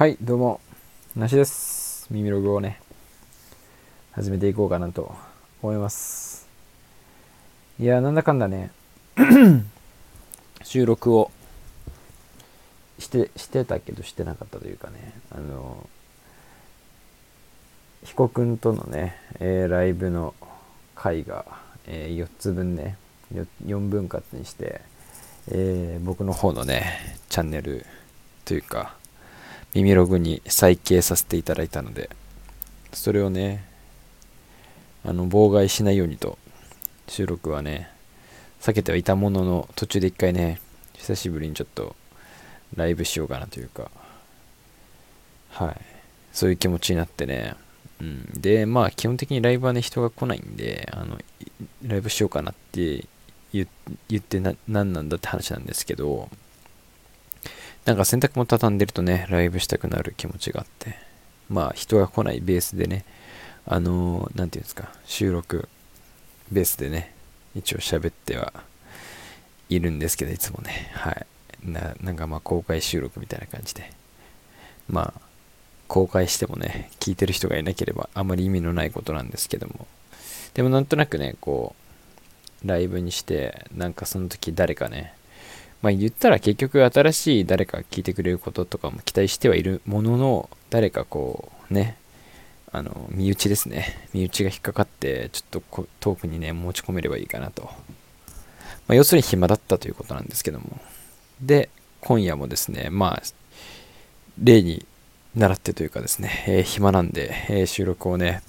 はい、どうも、なしです。耳ログをね、始めていこうかなと思います。いや、なんだかんだね、収録をして、してたけどしてなかったというかね、あの、彦くんとのね、えーライブの回が、え4つ分ね、4分割にして、えー僕の方のね、チャンネルというか、耳ログに再掲させていただいたので、それをね、あの、妨害しないようにと、収録はね、避けてはいたものの、途中で一回ね、久しぶりにちょっと、ライブしようかなというか、はい、そういう気持ちになってね、うん、で、まあ、基本的にライブはね、人が来ないんで、あの、ライブしようかなって言言ってな、何なんだって話なんですけど、なんか洗濯も畳んでるとね、ライブしたくなる気持ちがあって、まあ人が来ないベースでね、あのーなんていうんですか、収録ベースでね、一応喋ってはいるんですけど、いつもね、はい。ななんかまあ公開収録みたいな感じで、まあ、公開してもね、聞いてる人がいなければあまり意味のないことなんですけども、でもなんとなくね、こう、ライブにして、なんかその時誰かね、まあ言ったら結局新しい誰か聞いてくれることとかも期待してはいるものの、誰かこうね、あの、身内ですね。身内が引っかかって、ちょっとこトークにね、持ち込めればいいかなと。まあ要するに暇だったということなんですけども。で、今夜もですね、まあ、例に習ってというかですね、えー暇なんで、えー収録をね、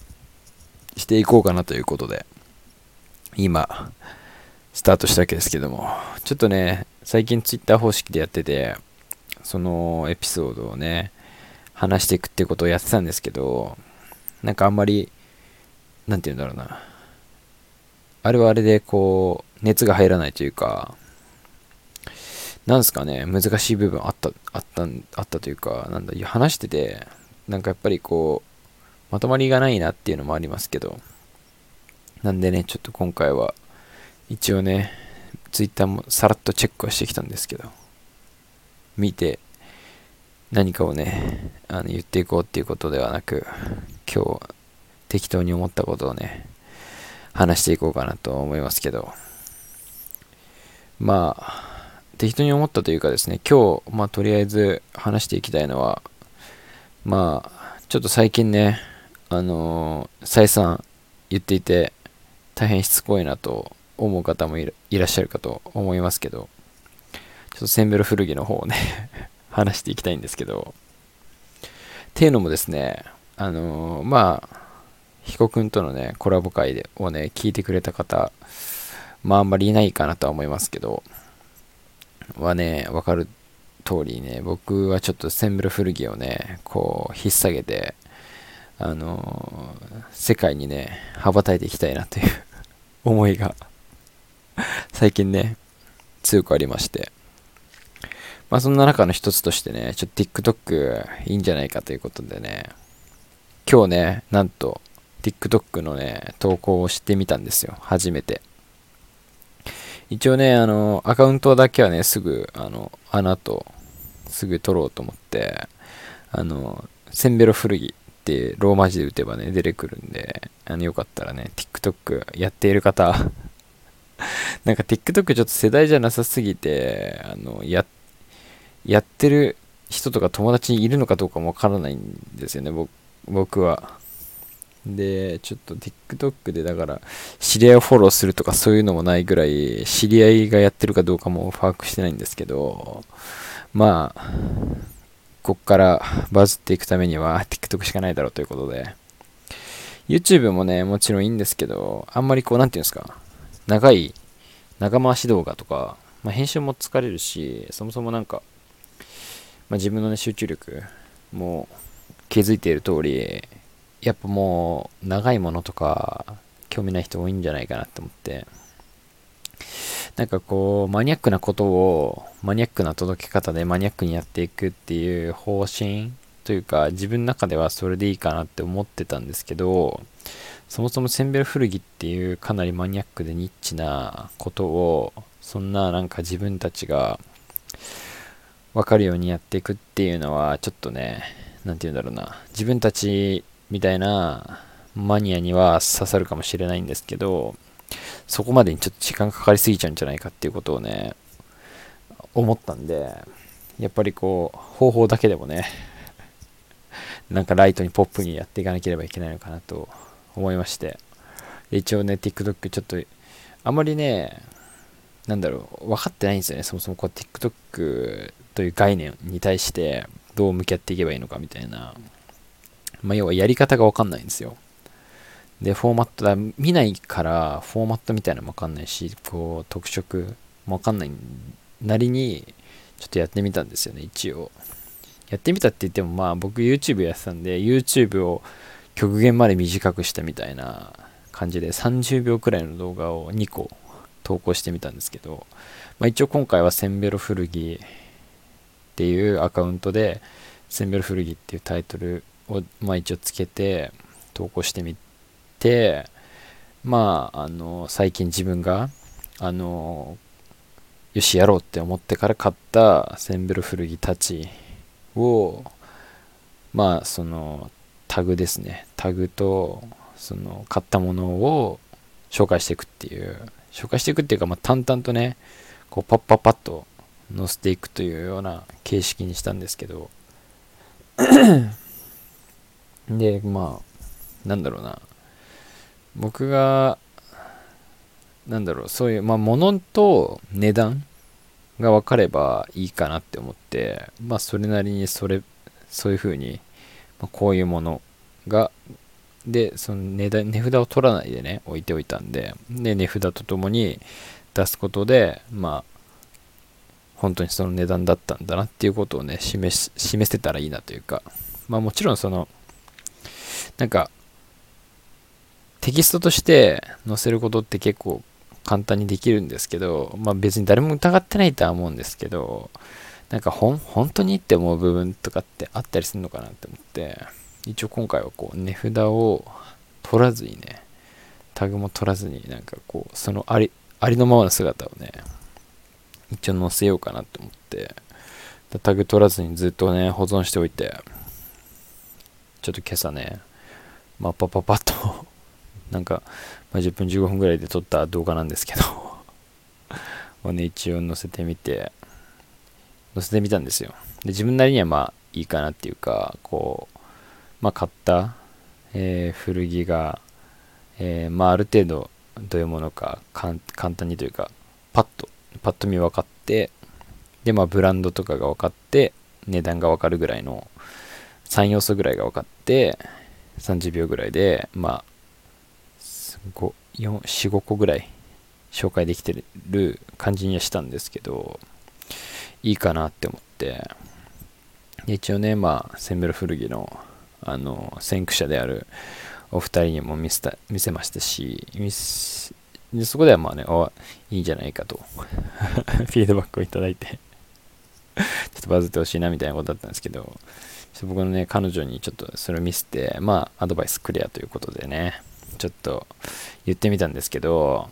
していこうかなということで、今、スタートしたわけですけども、ちょっとね、最近ツイッター方式でやってて、そのエピソードをね、話していくってことをやってたんですけど、なんかあんまり、なんて言うんだろうな。あれはあれでこう、熱が入らないというか、なんすかね、難しい部分あった、あった、あったというか、なんだ、話してて、なんかやっぱりこう、まとまりがないなっていうのもありますけど、なんでね、ちょっと今回は、一応ね、ツイッターもさらっとチェックはしてきたんですけど、見て、何かをね、あの言っていこうっていうことではなく、今日、適当に思ったことをね、話していこうかなと思いますけど、まあ、適当に思ったというかですね、今日、まあ、とりあえず話していきたいのは、まあ、ちょっと最近ね、あのー再三言っていて、大変しつこいなと思う方もいらっしゃるかと思いますけど、ちょっとセンベロ古着の方をね、話していきたいんですけど、っていうのもですね、あのーまあ、ヒコ君とのね、コラボ会でをね、聞いてくれた方、まああんまりいないかなとは思いますけど、はね、わかる通りね、僕はちょっとセンベロ古着をね、こう、引っ提げて、あのー世界にね、羽ばたいていきたいなという 思いが、最近ね、強くありまして。まあそんな中の一つとしてね、ちょっと TikTok いいんじゃないかということでね、今日ね、なんと TikTok のね、投稿をしてみたんですよ。初めて。一応ね、あの、アカウントだけはね、すぐ、あの、穴と、すぐ取ろうと思って、あの、センベロ古着ってローマ字で打てばね、出てくるんで、あの、よかったらね、TikTok やっている方、なんか TikTok ちょっと世代じゃなさすぎて、あの、や、やってる人とか友達にいるのかどうかもわからないんですよね、僕は。で、ちょっと TikTok でだから、知り合いをフォローするとかそういうのもないぐらい、知り合いがやってるかどうかも把握してないんですけど、まあ、こっからバズっていくためには TikTok しかないだろうということで、YouTube もね、もちろんいいんですけど、あんまりこう、なんていうんですか、長い、長回し動画とか、まあ、編集も疲れるし、そもそもなんか、まあ、自分のね、集中力も気づいている通り、やっぱもう、長いものとか、興味ない人多いんじゃないかなって思って、なんかこう、マニアックなことを、マニアックな届け方でマニアックにやっていくっていう方針というか、自分の中ではそれでいいかなって思ってたんですけど、そもそもセンベロ古着っていうかなりマニアックでニッチなことを、そんななんか自分たちが、分かるようにやっていくっていうのはちょっとね何て言うんだろうな。自分たちみたいなマニアには刺さるかもしれないんですけどそこまでにちょっと時間かかりすぎちゃうんじゃないかっていうことをね思ったんでやっぱりこう方法だけでもねなんかライトにポップにやっていかなければいけないのかなと思いまして。一応ね TikTok ちょっとあまりねなんだろう分かってないんですよね。そもそもこう TikTok という概念に対してどう向き合っていけばいいのかみたいな。まあ、要はやり方が分かんないんですよ。でフォーマットだ見ないからフォーマットみたいなのも分かんないしこう特色も分かんないなりにちょっとやってみたんですよね一応。やってみたって言ってもまあ僕 YouTube やってたんで YouTube を極限まで短くしたみたいな感じで30秒くらいの動画を2個投稿してみたんですけど、まあ、一応今回はセンベロ古着っていうアカウントでセンベロ古着っていうタイトルを、まあ、一応つけて投稿してみてまああの最近自分があのよしやろうって思ってから買ったセンベロ古着たちをまあそのタグですね。タグとその買ったものを紹介していくっていう。紹介していくっていうか、まあ、淡々とねこうパッパッパッと載せていくというような形式にしたんですけど。でまあなんだろうな。僕がなんだろうそういうまあ物と値段が分かればいいかなって思ってまあそれなりにそれそういう風に、まあ、こういうものがでその値段値札を取らないでね置いておいたんでで値札とともに出すことでまあ本当にその値段だったんだなっていうことをね示示せたらいいなというかまあもちろんそのなんかテキストとして載せることって結構簡単にできるんですけど、まあ別に誰も疑ってないとは思うんですけど、なんかほん、本当にって思う部分とかってあったりするのかなって思って、一応今回はこう値札を取らずにね、タグも取らずになんかこう、そのあり、ありのままの姿をね、一応載せようかなと思って、タグ取らずにずっとね、保存しておいて、ちょっと今朝ね、まあ、パパパッと なんか、ま、10分15分ぐらいで撮った動画なんですけど。をね、一応載せてみて、載せてみたんですよ。で、自分なりにはまあいいかなっていうか、こう、まあ買った、えー、古着が、えー、まあある程度どういうものか簡単にというか、パッと、パッと見分かって、で、まあブランドとかが分かって、値段が分かるぐらいの3要素ぐらいが分かって、30秒ぐらいで、まあ、45個ぐらい紹介できてる感じにはしたんですけど、いいかなって思って、一応ね、まあ、センベロ古着の、あの、先駆者であるお二人にも見せた見せましたし、でそこではまあね、あ、いいんじゃないかと、フィードバックをいただいて ちょっとバズってほしいなみたいなことだったんですけど、僕のね、彼女にちょっとそれを見せて、まあ、アドバイスクリアということでね、ちょっと言ってみたんですけど、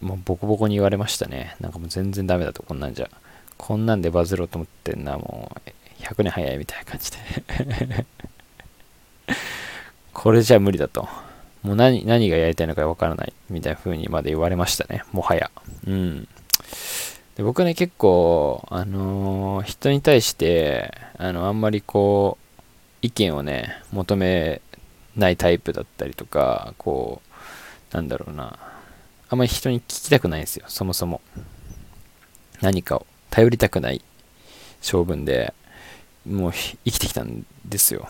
もうボコボコに言われましたね。なんかもう全然ダメだと、こんなんじゃ。こんなんでバズろうと思ってんな、もう100年早いみたいな感じで これじゃ無理だと。もう何、何がやりたいのかわからないみたいな風にまで言われましたね。もはや。うん。で僕ね、結構、あのー、人に対して、あの、あんまりこう、意見をね、求めないタイプだったりとか、こう、なんだろうな、あんまり人に聞きたくないんですよ、そもそも。何かを頼りたくない性分で、もう生きてきたんですよ。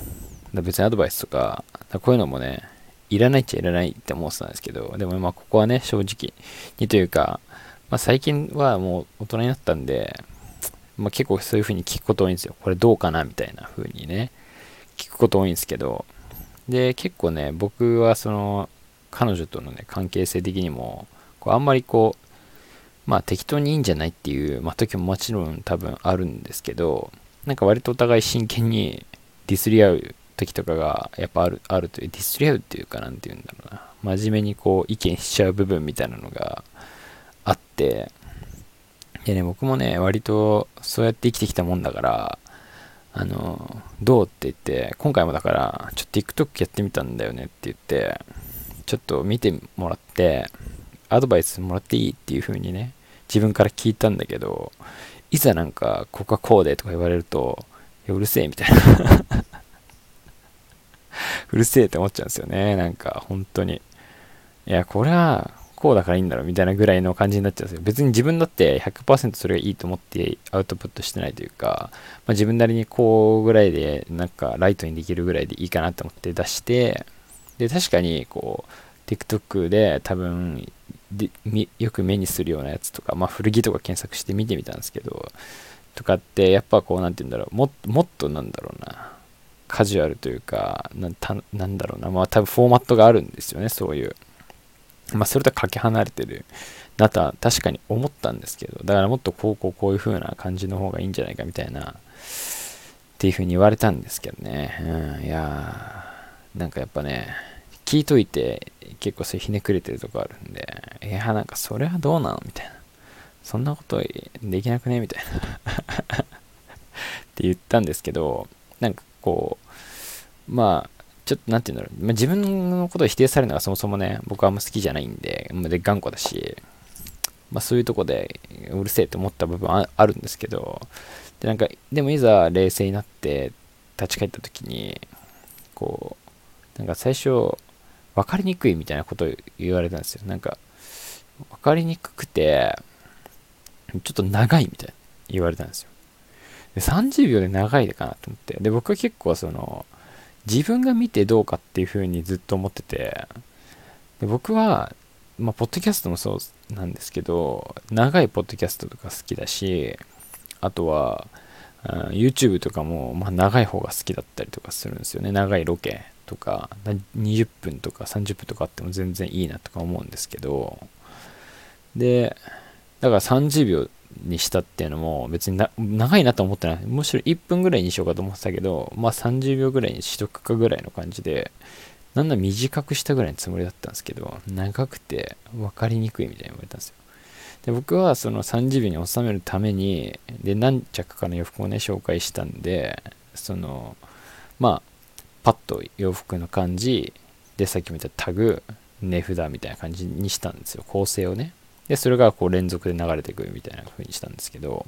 別にアドバイスとか、こういうのもね、いらないっちゃいらないって思ってたんですけど、でもまあここはね、正直にというか、まあ、最近はもう大人になったんで、まあ、結構そういう風に聞くこと多いんですよ。これどうかなみたいな風にね、聞くこと多いんですけど、で、結構ね、僕はその、彼女とのね、関係性的にも、こうあんまりこう、まあ適当にいいんじゃないっていう、まあ時ももちろん多分あるんですけど、なんか割とお互い真剣にディスり合う時とかがやっぱある、あるという、ディスり合うっていうかなんて言うんだろうな。真面目にこう意見しちゃう部分みたいなのがあって、でね、僕もね、割とそうやって生きてきたもんだから、あの、どうって言って、今回もだから、ちょっと TikTok やってみたんだよねって言って、ちょっと見てもらって、アドバイスもらっていいっていう風にね、自分から聞いたんだけど、いざなんか、ここはこうでとか言われると、うるせえみたいな うるせえって思っちゃうんですよね。なんか、本当に。いや、これは、こうだからいいんだろうみたいなぐらいの感じになっちゃうんですよ。別に自分だって100%それがいいと思ってアウトプットしてないというか、まあ、自分なりにこうぐらいでなんかライトにできるぐらいでいいかなと思って出して、で、確かにこう、TikTok で多分でよく目にするようなやつとか、まあ、古着とか検索して見てみたんですけど、とかって、やっぱこう、なんて言うんだろう、もっとなんだろうな、カジュアルというか、なんだろうな、まあ多分フォーマットがあるんですよね、そういう。まあ、それとはかけ離れてるなとは確かに思ったんですけど、だからもっとこうこうこういう風な感じの方がいいんじゃないかみたいな、っていう風に言われたんですけどね。うん、いやー、なんかやっぱね、聞いといて結構それひねくれてるとこあるんで、いや、なんかそれはどうなのみたいな。そんなことできなくねみたいなって言ったんですけど、なんかこう、まあ、ちょっとなんて言うんだろう、まあ、自分のことを否定されるのがそもそもね、僕はあんま好きじゃないんで、で頑固だし、まあ、そういうとこでうるせえって思った部分はあるんですけど、でなんかでもいざ冷静になって立ち返った時に、こう、なんか最初、分かりにくいみたいなことを言われたんですよ。なんか、分かりにくくて、ちょっと長いみたいな言われたんですよ。で30秒で長いかなと思って。で、僕は結構その、自分が見てどうかっていう風にずっと思ってて、で僕は、まあ、ポッドキャストもそうなんですけど、長いポッドキャストとか好きだし、あとは、YouTube とかも、まあ、長い方が好きだったりとかするんですよね。長いロケとか、20分とか30分とかあっても全然いいなとか思うんですけど、で、だから30秒にしたっていうのも別に長いなと思ってない。むしろ1分ぐらいにしようかと思ってたけど、まあ30秒ぐらいにしとくかぐらいの感じで、なんだ短くしたぐらいのつもりだったんですけど、長くて分かりにくいみたいに言われたんですよ。で、僕はその30秒に収めるために、で、何着かの洋服をね、紹介したんで、その、まあ、パッと洋服の感じ、で、さっき見たタグ、値札みたいな感じにしたんですよ。構成をね。で、それがこう連続で流れてくるみたいな風にしたんですけど、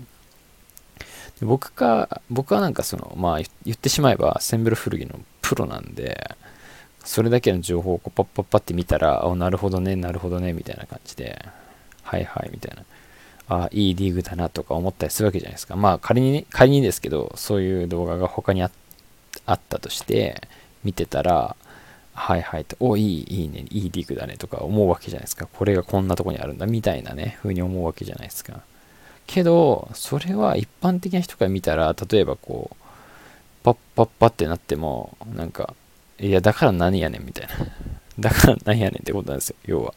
僕か、僕はなんかその、まあ言ってしまえばセンブル古着のプロなんで、それだけの情報をこうパッパッパって見たら、あ、なるほどね、なるほどね、みたいな感じで、はいはい、みたいな。あ、いいリーグだなとか思ったりするわけじゃないですか。まあ仮にね、仮にですけど、そういう動画が他にあっあったとして、見てたら、はいはいと、お、いい、いいね、いいリーグだねとか思うわけじゃないですか。これがこんなとこにあるんだみたいなね、風に思うわけじゃないですか。けど、それは一般的な人から見たら、例えばこう、パッパッパってなっても、なんか、いや、だから何やねんみたいな。だから何やねんってことなんですよ、要は。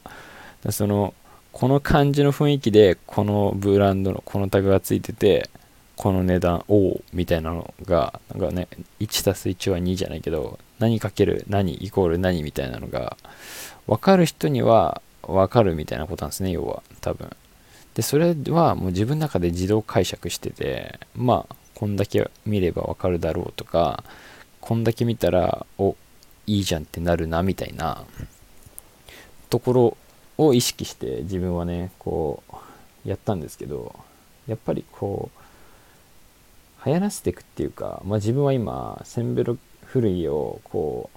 その、この感じの雰囲気で、このブランドのこのタグがついてて、この値段、おおみたいなのが、なんかね、1+1 は2じゃないけど、何かける何イコール何みたいなのが、分かる人には分かるみたいなことなんですね、要は、多分。で、それはもう自分の中で自動解釈してて、まあ、こんだけ見れば分かるだろうとか、こんだけ見たら、お、いいじゃんってなるな、みたいなところを意識して自分はね、こう、やったんですけど、やっぱりこう、流行らせていくっていうか、まあ、自分は今センベロ古いをこ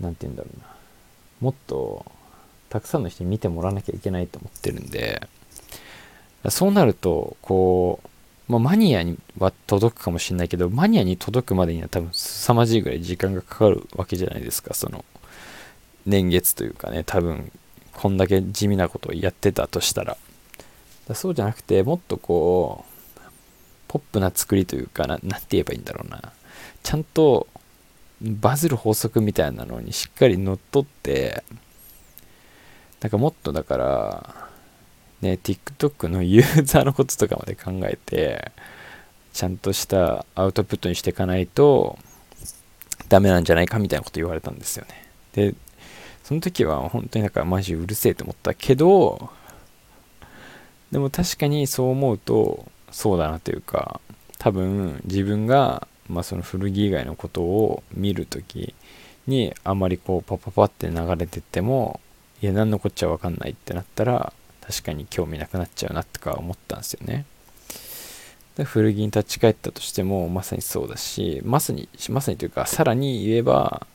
う何て言うんだろうな。もっとたくさんの人に見てもらわなきゃいけないと思ってるんでそうなるとこう、まあ、マニアには届くかもしれないけどマニアに届くまでには多分凄まじいぐらい時間がかかるわけじゃないですかその年月というかね多分こんだけ地味なことをやってたとしたらそうじゃなくてもっとこうポップな作りというかな、なんて言えばいいんだろうな。ちゃんとバズる法則みたいなのにしっかり乗っ取って、なんかもっとだから、ね、TikTok のユーザーのこととかまで考えて、ちゃんとしたアウトプットにしていかないとダメなんじゃないかみたいなこと言われたんですよね。で、その時は本当になんかマジうるせえと思ったけど、でも確かにそう思うとそうだなというか多分自分が、まあ、その古着以外のことを見るときにあまりこうパパパって流れてってもいや何のこっちゃ分かんないってなったら確かに興味なくなっちゃうなとか思ったんですよね。で古着に立ち返ったとしてもまさにそうだしまさにまさにというかさらに言えば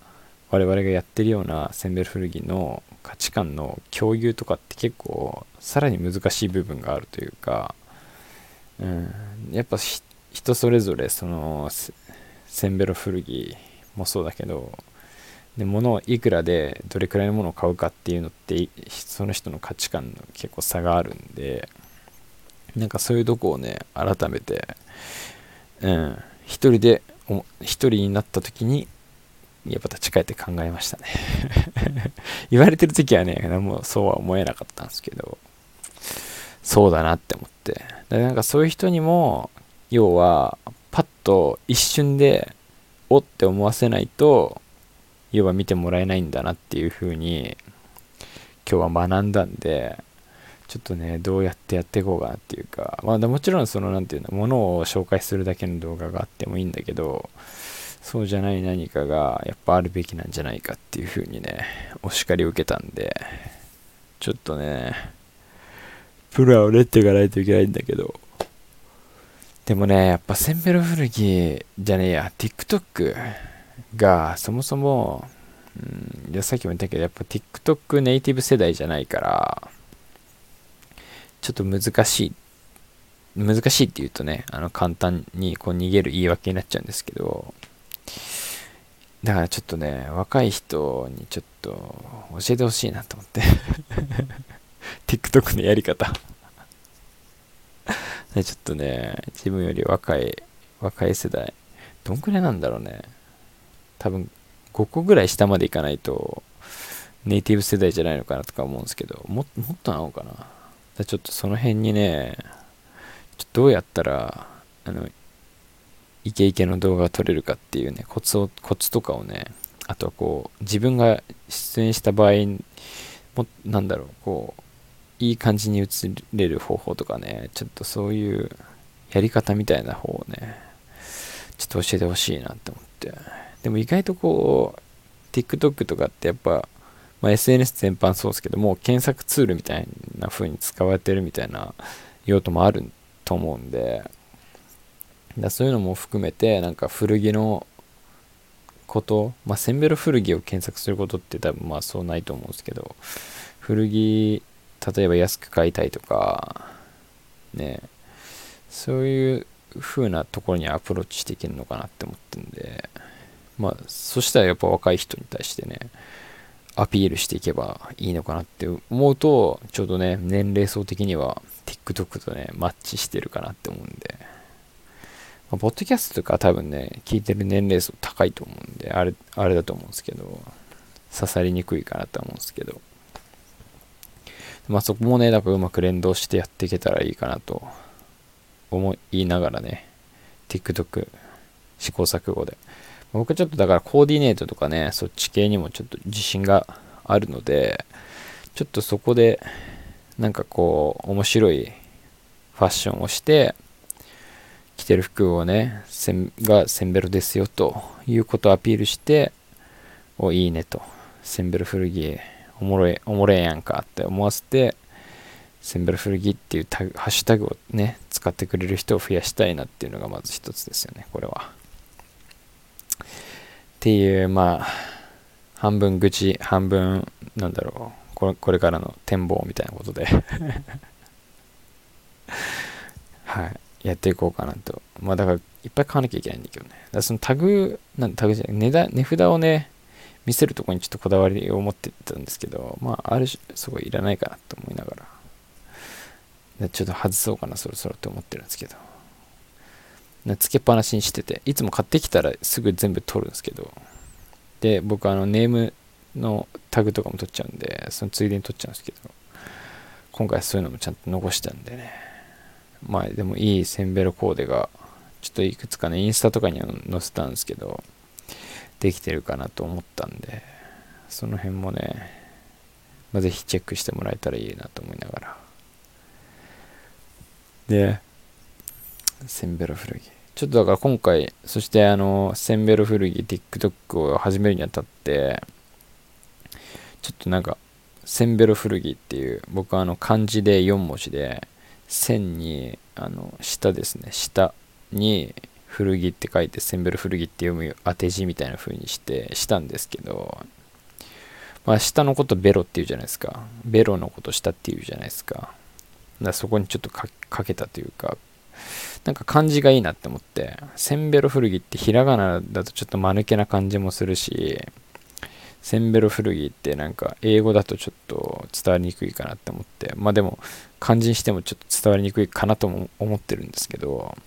我々がやってるようなセンベル古着の価値観の共有とかって結構さらに難しい部分があるというか、うん、やっぱ人それぞれそのセンベロ古着もそうだけどで物をいくらでどれくらいのものを買うかっていうのってその人の価値観の結構差があるんでなんかそういうとこをね改めてうん。一人で一人になった時にやっぱ立ち返って考えましたね。言われてる時はねもうそうは思えなかったんですけど。そうだなって思って。でなんかそういう人にも要はパッと一瞬でおって思わせないと要は見てもらえないんだなっていう風に今日は学んだんでちょっとねどうやってやっていこうかなっていうか。まあもちろんその何て言うのものを紹介するだけの動画があってもいいんだけどそうじゃない何かがやっぱあるべきなんじゃないかっていう風にねお叱りを受けたんでちょっとねプラを練っていかないといけないんだけど。でもねやっぱセンベロ古着じゃねえや。TikTok がそもそも、うん、いやさっきも言ったけどやっぱ TikTok ネイティブ世代じゃないからちょっと難しい難しいって言うとねあの簡単にこう逃げる言い訳になっちゃうんですけどだからちょっとね若い人にちょっと教えてほしいなと思って。TikTok のやり方。ちょっとね自分より若い若い世代どんくらいなんだろうね。多分5個ぐらい下までいかないとネイティブ世代じゃないのかなとか思うんですけどももっとなのかな。ちょっとその辺にねどうやったらあのイケイケの動画が撮れるかっていうねコツをコツとかをねあとはこう自分が出演した場合もなんだろうこういい感じに映れる方法とかねちょっとそういうやり方みたいな方をねちょっと教えてほしいなって思って。でも意外とこう TikTok とかってやっぱ、まあ、SNS 全般そうですけども検索ツールみたいな風に使われてるみたいな用途もあると思うんでだそういうのも含めてなんか古着のことまあセンベロ古着を検索することって多分まあそうないと思うんですけど古着例えば安く買いたいとかねそういう風なところにアプローチしていけるのかなって思ってんでまあそしたらやっぱ若い人に対してねアピールしていけばいいのかなって思うとちょうどね年齢層的には TikTok とねマッチしてるかなって思うんで、まあ、ポッドキャストとか多分ね聞いてる年齢層高いと思うんであれあれだと思うんですけど刺さりにくいかなと思うんですけど。まあそこもねだからうまく連動してやっていけたらいいかなと思いながらね TikTok 試行錯誤で僕ちょっとだからコーディネートとかね、そっち系にもちょっと自信があるので、ちょっとそこで、なんかこう、面白いファッションをして、着てる服をね、せんがセンベロですよということをアピールして、お、いいねと。センベロ古着、おもろい、おもろいやんかって思わせて、センベロ古着っていうタグハッシュタグをね、使ってくれる人を増やしたいなっていうのがまず一つですよね、これは。っていう、まあ、半分愚痴、半分、なんだろう、これこれからの展望みたいなことで はい、やっていこうかなと。まあだから、いっぱい買わなきゃいけないんだけどね。だそのタグ、なんタグじゃない、値段、値札をね、見せるとこにちょっとこだわりを持ってたんですけど、まあ、ある種、すごいいらないかなと思いながら、ちょっと外そうかな、そろそろって思ってるんですけど。つけっぱなしにしてていつも買ってきたらすぐ全部取るんですけど。で僕あのネームのタグとかも取っちゃうんでそのついでに取っちゃうんですけど。今回そういうのもちゃんと残したんでね。まあでもいいセンベロコーデがちょっといくつかねインスタとかには載せたんですけど。できてるかなと思ったんでその辺もね、まあ、ぜひチェックしてもらえたらいいなと思いながらで、センベロ古着。ちょっとだから今回、そしてあの、センベロ古着 TikTok を始めるにあたって、ちょっとなんか、センベロ古着っていう、僕はあの漢字で4文字で、線に、あの、下ですね、下に古着って書いて、センベロ古着って読む当て字みたいな風にして、したんですけど、まあ、下のことベロって言うじゃないですか。ベロのこと下って言うじゃないですか。だそこにちょっとかけたというか、なんか漢字がいいなって思って、センベロ古着ってひらがなだとちょっと間抜けな感じもするし、センベロ古着ってなんか英語だとちょっと伝わりにくいかなって思って、まあでも漢字にしてもちょっと伝わりにくいかなとも思ってるんですけど、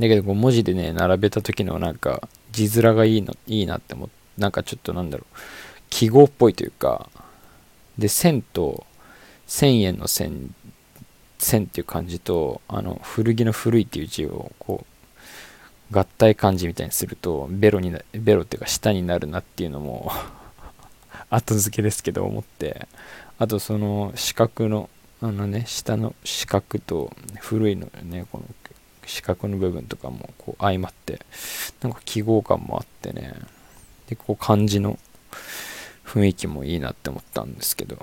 だけどこう文字でね、並べた時のなんか字面がいいの、いいなって思って、なんかちょっとなんだろう、記号っぽいというか、で、線と1000円の線線っていう漢字とあの古着の古いっていう字をこう合体漢字みたいにするとベロになベロっていうか下になるなっていうのも 後付けですけど思ってあとその四角のあのね下の四角と古いのねこの四角の部分とかもこう相まってなんか記号感もあってね。でこう漢字の雰囲気もいいなって思ったんですけど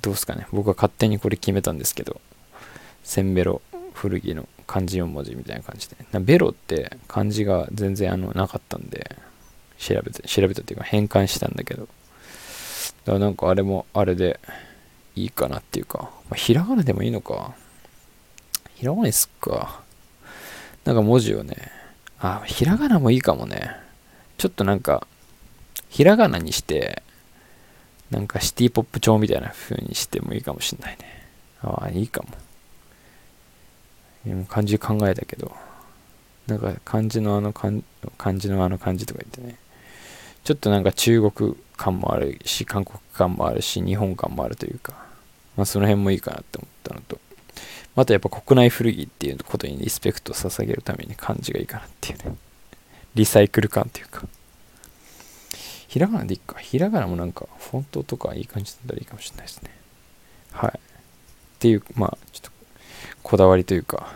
どうすかね。僕は勝手にこれ決めたんですけどセンベロ古着の漢字4文字みたいな感じで。ベロって漢字が全然あのなかったんで調べて調べたっていうか変換したんだけど。だからなんかあれもあれでいいかなっていうか、まあ、ひらがなでもいいのか。ひらがなにすっか。なんか文字をねあひらがなもいいかもね。ちょっとなんかひらがなにしてなんかシティポップ調みたいな風にしてもいいかもしんないね。ああいいかも。漢字考えたけど、なんか漢字のあの漢字のあの漢字とか言ってね、ちょっとなんか中国感もあるし、韓国感もあるし、日本感もあるというか、まあその辺もいいかなって思ったのと、あとやっぱ国内古着っていうことにリスペクトを捧げるために漢字がいいかなっていうね、リサイクル感っていうか、ひらがなでいいか。ひらがなもなんか、フォントとかいい感じだったらいいかもしれないですね。はい。っていう、まあ、ちょっとこだわりというか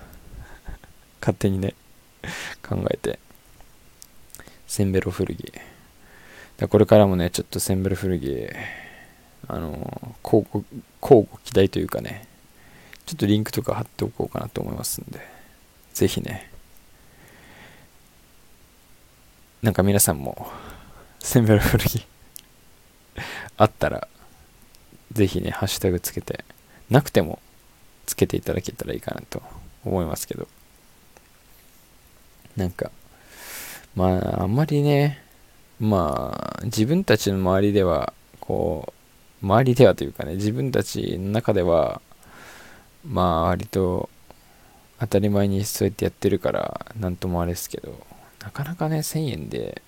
勝手にね考えてセンベロ古着だこれからもねちょっとセンベロ古着あの交互交互期待というかねちょっとリンクとか貼っておこうかなと思いますんで。ぜひね。なんか皆さんもセンベロ古着あったらぜひねハッシュタグつけてなくてもつけていただけたらいいかなと思いますけど。なんかまああんまりねまあ自分たちの周りではこう周りではというかね自分たちの中ではまあ割と当たり前にそうやってやってるから何ともあれですけどなかなかね1000円で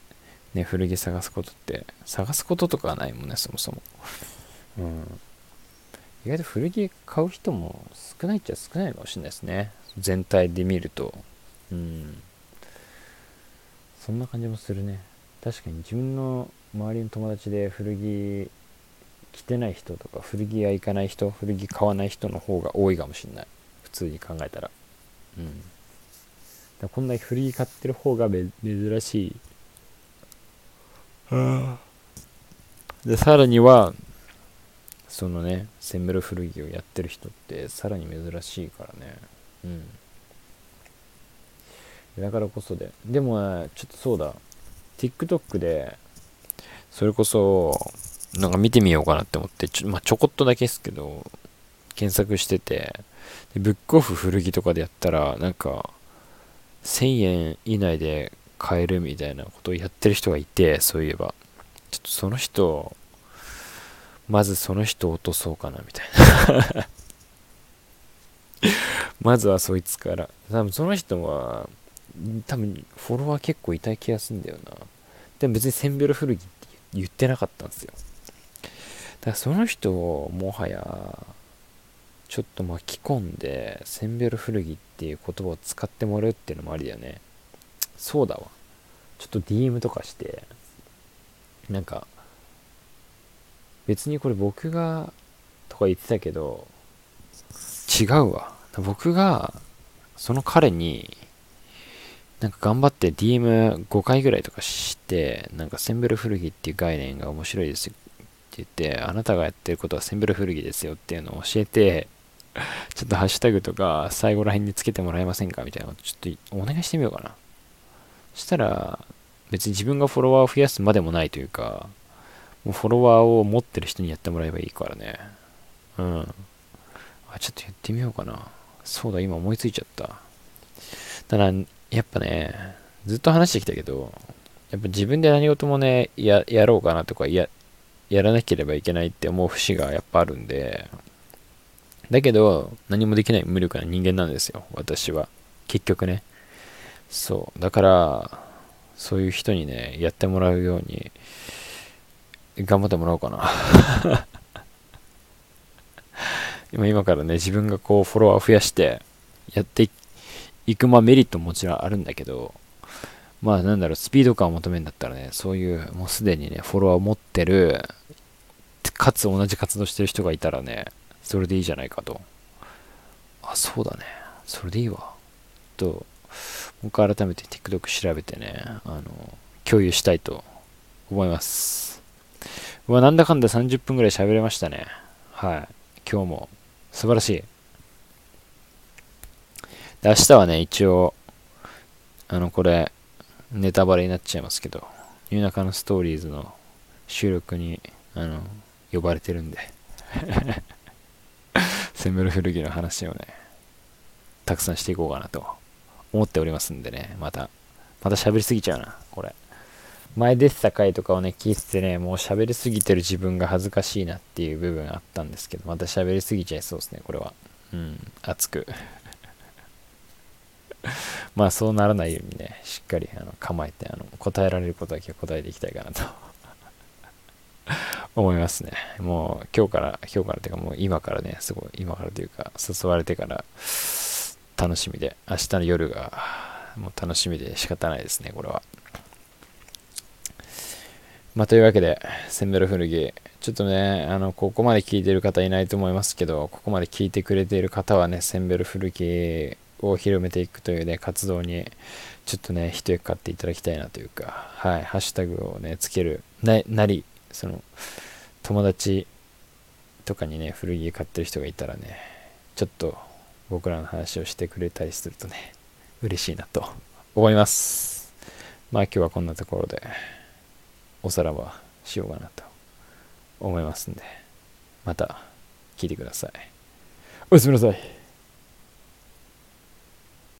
ね古着探すことって探すこととかはないもんねそもそも。うん。意外と古着買う人も少ないっちゃ少ないかもしれないですね。全体で見ると。うん。そんな感じもするね。確かに自分の周りの友達で古着着てない人とか古着屋行かない人古着買わない人の方が多いかもしれない。普通に考えたら。うん。だこんだけ古着買ってる方が珍しい。でさらにはそのねセンベロ古着をやってる人ってさらに珍しいからね。うん。だからこそででもねちょっとそうだ。TikTok でそれこそなんか見てみようかなって思ってちょ,、まあ、ちょこっとだけですけど検索しててでブックオフ古着とかでやったらなんか1000円以内で買えるみたいなことをやってる人がいてそういえば。ちょっとその人まずその人落とそうかなみたいな。まずはそいつから。多分その人は多分フォロワー結構いたい気がするんだよな。でも別にセンベロ古着って言ってなかったんですよ。からその人をもはやちょっと巻き込んでセンベロ古着っていう言葉を使ってもらうっていうのもありだよね。そうだわ。ちょっと DM とかしてなんか別にこれ僕がとか言ってたけど違うわ。僕がその彼に、なんか頑張って DM5 回ぐらいとかして、なんかセンベル古着っていう概念が面白いですって言って、あなたがやってることはセンベル古着ですよっていうのを教えて、ちょっとハッシュタグとか最後ら辺につけてもらえませんかみたいなのちょっとお願いしてみようかな。そしたら、別に自分がフォロワーを増やすまでもないというか、もうフォロワーを持ってる人にやってもらえばいいからね。うん。あ、ちょっとやってみようかな。そうだ、今思いついちゃった。ただ、やっぱね、ずっと話してきたけど、やっぱ自分で何事もね、ややろうかなとかや、やらなければいけないって思う節がやっぱあるんで、だけど、何もできない無力な人間なんですよ、私は。結局ね。そう。だから、そういう人にね、やってもらうように、頑張ってもらおうかな。今からね、自分がこう、フォロワー増やして、やっていく、まあメリットももちろんあるんだけど、まあなんだろう、スピード感を求めるんだったらね、そういう、もうすでにね、フォロワーを持ってる、かつ同じ活動してる人がいたらね、それでいいじゃないかと。あ、そうだね。それでいいわ。と、もう一回改めて TikTok 調べてね、あの、共有したいと思います。うわ、なんだかんだ30分ぐらい喋れましたね。はい。今日も素晴らしい。で、明日はね、一応、あの、これ、ネタバレになっちゃいますけど、ニューナカのストーリーズの収録に、あの、呼ばれてるんで セムル古着の話をね、たくさんしていこうかなと思っておりますんでね、また、また喋りすぎちゃうな、これ。前出てた回とかをね、聞いててね、もう喋りすぎてる自分が恥ずかしいなっていう部分あったんですけど、また喋りすぎちゃいそうですね、これは。うん、熱く。まあそうならないようにね、しっかりあの構えてあの答えられることだけ答えていきたいかなと 思いますね。もう今日から、今日からというかもう今からね、すごい、今からというか、誘われてから楽しみで、明日の夜がもう楽しみで仕方ないですね、これは。まあ、というわけで、センベロ古着、ちょっとね、あの、ここまで聞いてる方いないと思いますけど、ここまで聞いてくれている方はね、センベル古着を広めていくというね、活動に、ちょっとね、一役買っていただきたいなというか、はい、ハッシュタグをね、つける、な、なり、その、友達とかにね、古着買ってる人がいたらね、ちょっと僕らの話をしてくれたりするとね、嬉しいなと思います。まあ今日はこんなところで、おさらばしようかなと思いますんで、また聞いてください。おやすみなさい。